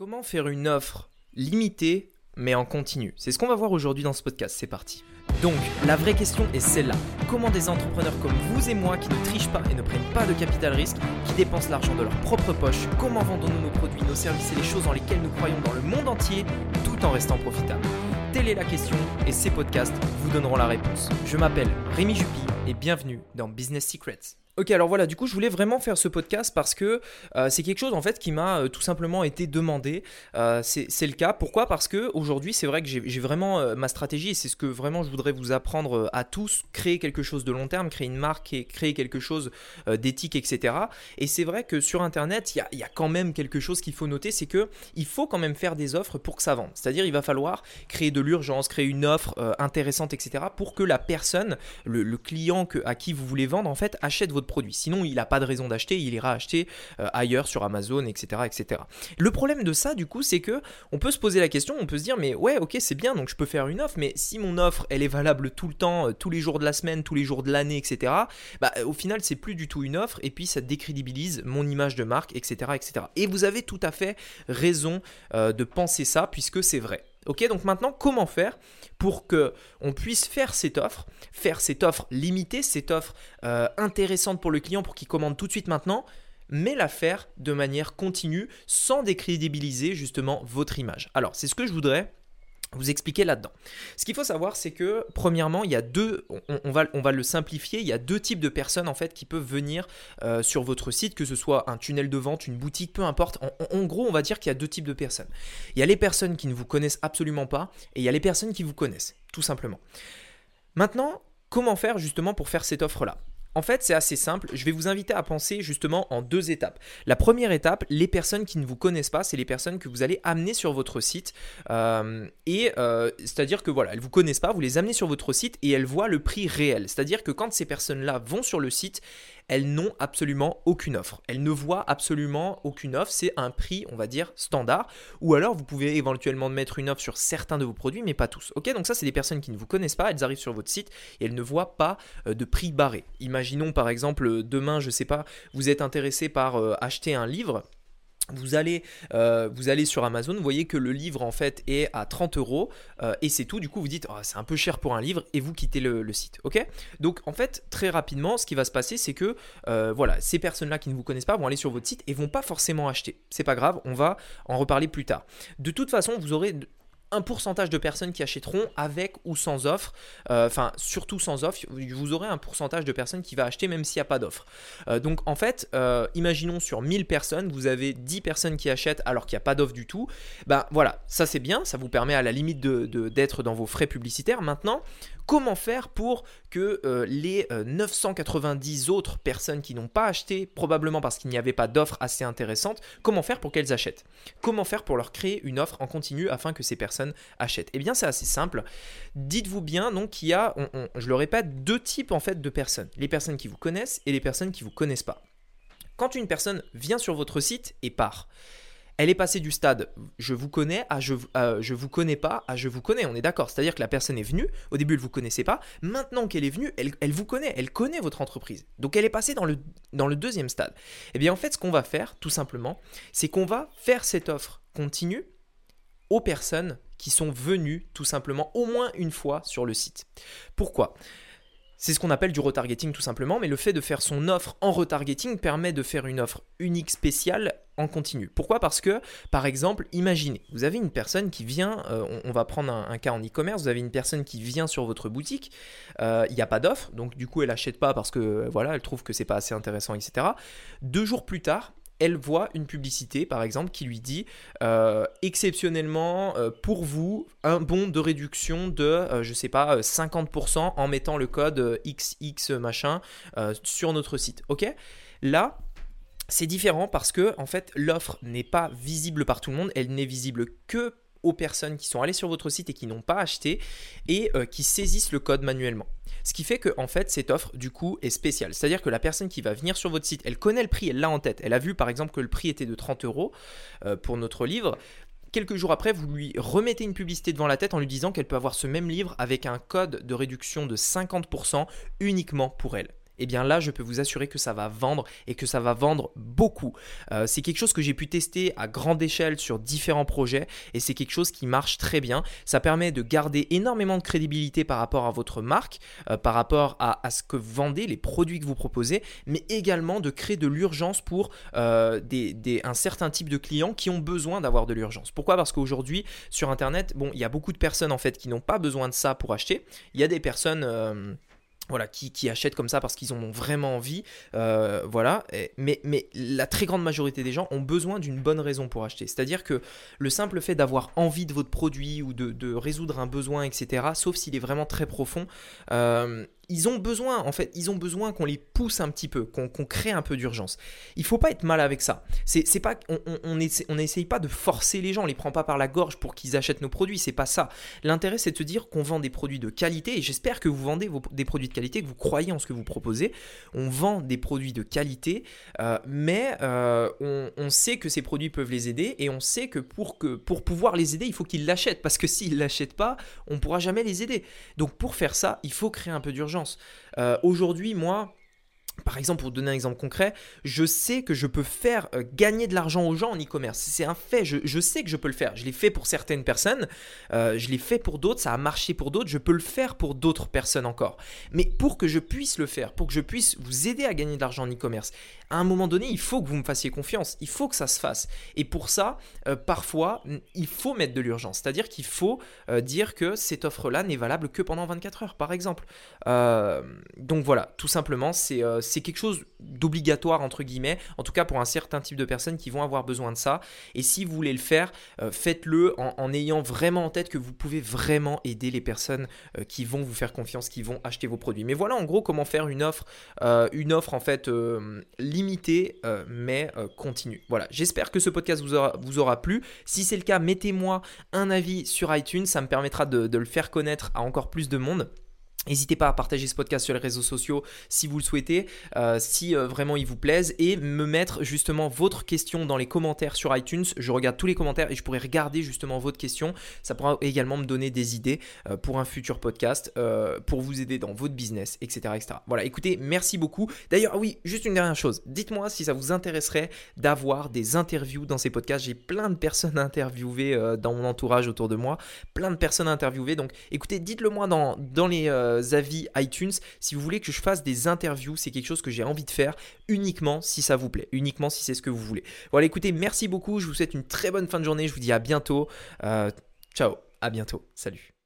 Comment faire une offre limitée mais en continu? C'est ce qu'on va voir aujourd'hui dans ce podcast, c'est parti. Donc, la vraie question est celle-là. Comment des entrepreneurs comme vous et moi qui ne trichent pas et ne prennent pas de capital risque, qui dépensent l'argent de leur propre poche, comment vendons-nous nos produits, nos services et les choses dans lesquelles nous croyons dans le monde entier tout en restant profitables? Telle est la question et ces podcasts vous donneront la réponse. Je m'appelle Rémi Jupy et bienvenue dans Business Secrets. Ok, alors voilà, du coup, je voulais vraiment faire ce podcast parce que euh, c'est quelque chose en fait qui m'a euh, tout simplement été demandé. Euh, c'est le cas. Pourquoi? Parce que aujourd'hui, c'est vrai que j'ai vraiment ma stratégie et c'est ce que vraiment je voudrais vous apprendre à tous créer quelque chose de long terme, créer une marque et créer quelque chose d'éthique, etc. Et c'est vrai que sur Internet, il y, a, quand même quelque chose qu'il faut noter, c'est que il faut quand même faire des offres pour que ça vende. C'est-à-dire, il va falloir créer de l'urgence, créer une offre intéressante, etc. pour que la personne, le, le client que, à qui vous voulez vendre, en fait, achète votre produit. Sinon, il n'a pas de raison d'acheter, il ira acheter euh, ailleurs sur Amazon, etc., etc. Le problème de ça, du coup, c'est que on peut se poser la question, on peut se dire, mais ouais, ok, c'est bien, donc je peux faire une offre, mais si mon offre, elle est valable tout le temps, euh, tous les jours de la semaine, tous les jours de l'année, etc., bah, au final, c'est plus du tout une offre, et puis ça décrédibilise mon image de marque, etc., etc. Et vous avez tout à fait raison euh, de penser ça, puisque c'est vrai. Ok, donc maintenant, comment faire pour que on puisse faire cette offre, faire cette offre limitée, cette offre euh, intéressante pour le client pour qu'il commande tout de suite maintenant, mais la faire de manière continue sans décrédibiliser justement votre image. Alors, c'est ce que je voudrais vous expliquer là-dedans. Ce qu'il faut savoir, c'est que premièrement, il y a deux, on, va, le simplifier, il y a deux types de personnes en fait qui peuvent venir euh, sur votre site, que ce soit un tunnel de vente, une boutique, peu importe. En, gros, on va dire qu'il y a deux types de personnes. Il y a les personnes qui ne vous connaissent absolument pas et il y a les personnes qui vous connaissent, tout simplement. Maintenant, comment faire justement pour faire cette offre-là? En fait, c'est assez simple. Je vais vous inviter à penser justement en deux étapes. La première étape, les personnes qui ne vous connaissent pas, c'est les personnes que vous allez amener sur votre site. Euh, et euh, c'est-à-dire que voilà, elles vous connaissent pas, vous les amenez sur votre site et elles voient le prix réel. C'est-à-dire que quand ces personnes-là vont sur le site, elles n'ont absolument aucune offre. Elles ne voient absolument aucune offre. C'est un prix, on va dire, standard. Ou alors, vous pouvez éventuellement mettre une offre sur certains de vos produits, mais pas tous. Ok, donc ça, c'est des personnes qui ne vous connaissent pas. Elles arrivent sur votre site et elles ne voient pas euh, de prix barré. Imaginons par exemple, demain, je ne sais pas, vous êtes intéressé par euh, acheter un livre vous allez, euh, vous allez sur Amazon, vous voyez que le livre en fait est à 30 euros euh, et c'est tout. Du coup, vous dites oh, c'est un peu cher pour un livre et vous quittez le, site. Ok? Donc en fait, très rapidement, ce qui va se passer, c'est que euh, voilà, ces personnes-là qui ne vous connaissent pas vont aller sur votre site et vont pas forcément acheter. C'est pas grave, on va en reparler plus tard. De toute façon, vous aurez un pourcentage de personnes qui achèteront avec ou sans offre, euh, enfin surtout sans offre, vous aurez un pourcentage de personnes qui va acheter même s'il n'y a pas d'offre. Euh, donc en fait, euh, imaginons sur 1000 personnes, vous avez 10 personnes qui achètent alors qu'il n'y a pas d'offre du tout. Ben voilà, ça c'est bien, ça vous permet à la limite d'être de, d'être dans vos frais publicitaires. Maintenant, Comment faire pour que les 990 euh, autres personnes qui n'ont pas acheté, probablement parce qu'il n'y avait pas d'offre assez intéressante, comment faire pour qu'elles achètent? Comment faire pour leur créer une offre en continu afin que ces personnes achètent Eh bien, c'est assez simple. Dites-vous bien donc qu'il y a, je le répète, deux types en fait de personnes. Les personnes qui vous connaissent et les personnes qui vous connaissent pas. Quand une personne vient sur votre site et part, elle est passée du stade je vous connais à je, je vous connais pas à je vous connais. On est d'accord. C'est-à-dire que la personne est venue, au début elle vous connaissait pas, maintenant qu'elle est venue, elle, elle, vous connaît, elle connaît votre entreprise. Donc elle est passée dans le, dans le deuxième stade. Et eh bien en fait, ce qu'on va faire, tout simplement, c'est qu'on va faire cette offre continue aux personnes qui sont venues tout simplement au moins une fois sur le site. Pourquoi? C'est ce qu'on appelle du retargeting tout simplement, mais le fait de faire son offre en retargeting permet de faire une offre unique spéciale en continu. Pourquoi? Parce que, par exemple, imaginez, vous avez une personne qui vient, euh, on, va prendre un, cas en e-commerce, vous avez une personne qui vient sur votre boutique, euh, il n'y a pas d'offre, donc du coup elle n'achète pas parce que voilà, elle trouve que c'est pas assez intéressant, etc. Deux jours plus tard, elle voit une publicité, par exemple, qui lui dit euh, exceptionnellement euh, pour vous un bon de réduction de, euh, je sais pas, 50% en mettant le code XX machin sur notre site. Ok? Là, c'est différent parce que en fait l'offre n'est pas visible par tout le monde, elle n'est visible que aux personnes qui sont allées sur votre site et qui n'ont pas acheté et qui saisissent le code manuellement. Ce qui fait que fait cette offre du coup est spéciale. C'est-à-dire que la personne qui va venir sur votre site, elle connaît le prix, elle l'a en tête. Elle a vu par exemple que le prix était de 30 euros euh, pour notre livre. Quelques jours après, vous lui remettez une publicité devant la tête en lui disant qu'elle peut avoir ce même livre avec un code de réduction de 50% uniquement pour elle. Eh bien là, je peux vous assurer que ça va vendre et que ça va vendre beaucoup. Euh, c'est quelque chose que j'ai pu tester à grande échelle sur différents projets et c'est quelque chose qui marche très bien. Ça permet de garder énormément de crédibilité par rapport à votre marque, euh, par rapport à, ce que vous vendez, les produits que vous proposez, mais également de créer de l'urgence pour euh, un certain type de clients qui ont besoin d'avoir de l'urgence. Pourquoi? Parce qu'aujourd'hui, sur Internet, bon, il y a beaucoup de personnes en fait qui n'ont pas besoin de ça pour acheter. Il y a des personnes voilà, qui, achètent comme ça parce qu'ils en ont vraiment envie. Euh, voilà. Mais, la très grande majorité des gens ont besoin d'une bonne raison pour acheter. C'est-à-dire que le simple fait d'avoir envie de votre produit ou de, résoudre un besoin, etc., sauf s'il est vraiment très profond, euh, ils ont besoin, en fait, ils ont besoin qu'on les pousse un petit peu, qu'on crée un peu d'urgence. Il faut pas être mal avec ça. C'est pas, on n'essaye pas de forcer les gens, on les prend pas par la gorge pour qu'ils achètent nos produits. C'est pas ça. L'intérêt, c'est de se dire qu'on vend des produits de qualité. Et j'espère que vous vendez des produits de qualité, que vous croyez en ce que vous proposez. On vend des produits de qualité, euh, mais euh, on, sait que ces produits peuvent les aider et on sait que pour que pour pouvoir les aider, il faut qu'ils l'achètent parce que s'ils l'achètent pas, on pourra jamais les aider. Donc pour faire ça, il faut créer un peu d'urgence. Euh, aujourd'hui, moi, par exemple, pour donner un exemple concret, je sais que je peux faire euh, gagner de l'argent aux gens en e-commerce. C'est un fait, je, sais que je peux le faire. Je l'ai fait pour certaines personnes, euh, je l'ai fait pour d'autres, ça a marché pour d'autres, je peux le faire pour d'autres personnes encore. Mais pour que je puisse le faire, pour que je puisse vous aider à gagner de l'argent en e-commerce, à un moment donné, il faut que vous me fassiez confiance, il faut que ça se fasse. Et pour ça, euh, parfois, il faut mettre de l'urgence. C'est-à-dire qu'il faut dire que cette offre-là n'est valable que pendant 24 heures, par exemple. donc voilà, tout simplement, c'est c'est quelque chose d'obligatoire entre guillemets, en tout cas pour un certain type de personnes qui vont avoir besoin de ça. Et si vous voulez le faire, euh, faites-le en, ayant vraiment en tête que vous pouvez vraiment aider les personnes euh, qui vont vous faire confiance, qui vont acheter vos produits. Mais voilà en gros comment faire une offre, euh, une offre en fait limitée mais continue. Voilà, j'espère que ce podcast vous aura, vous aura plu. Si c'est le cas, mettez-moi un avis sur iTunes, ça me permettra de le faire connaître à encore plus de monde. N'hésitez pas à partager ce podcast sur les réseaux sociaux si vous le souhaitez, euh, si euh, vraiment il vous plaise, et me mettre justement votre question dans les commentaires sur iTunes. Je regarde tous les commentaires et je pourrai regarder justement votre question. Ça pourra également me donner des idées euh, pour un futur podcast, pour vous aider dans votre business, etc., etc. Voilà, écoutez, merci beaucoup. D'ailleurs, oui, juste une dernière chose. Dites-moi si ça vous intéresserait d'avoir des interviews dans ces podcasts. J'ai plein de personnes interviewées dans mon entourage autour de moi, plein de personnes interviewées. Donc, écoutez, dites-le moi dans, dans les euh, avis iTunes. Si vous voulez que je fasse des interviews, c'est quelque chose que j'ai envie de faire uniquement si ça vous plaît, uniquement si c'est ce que vous voulez. Voilà, écoutez, merci beaucoup. Je vous souhaite une très bonne fin de journée. Je vous dis à bientôt. Euh, ciao, à bientôt. Salut.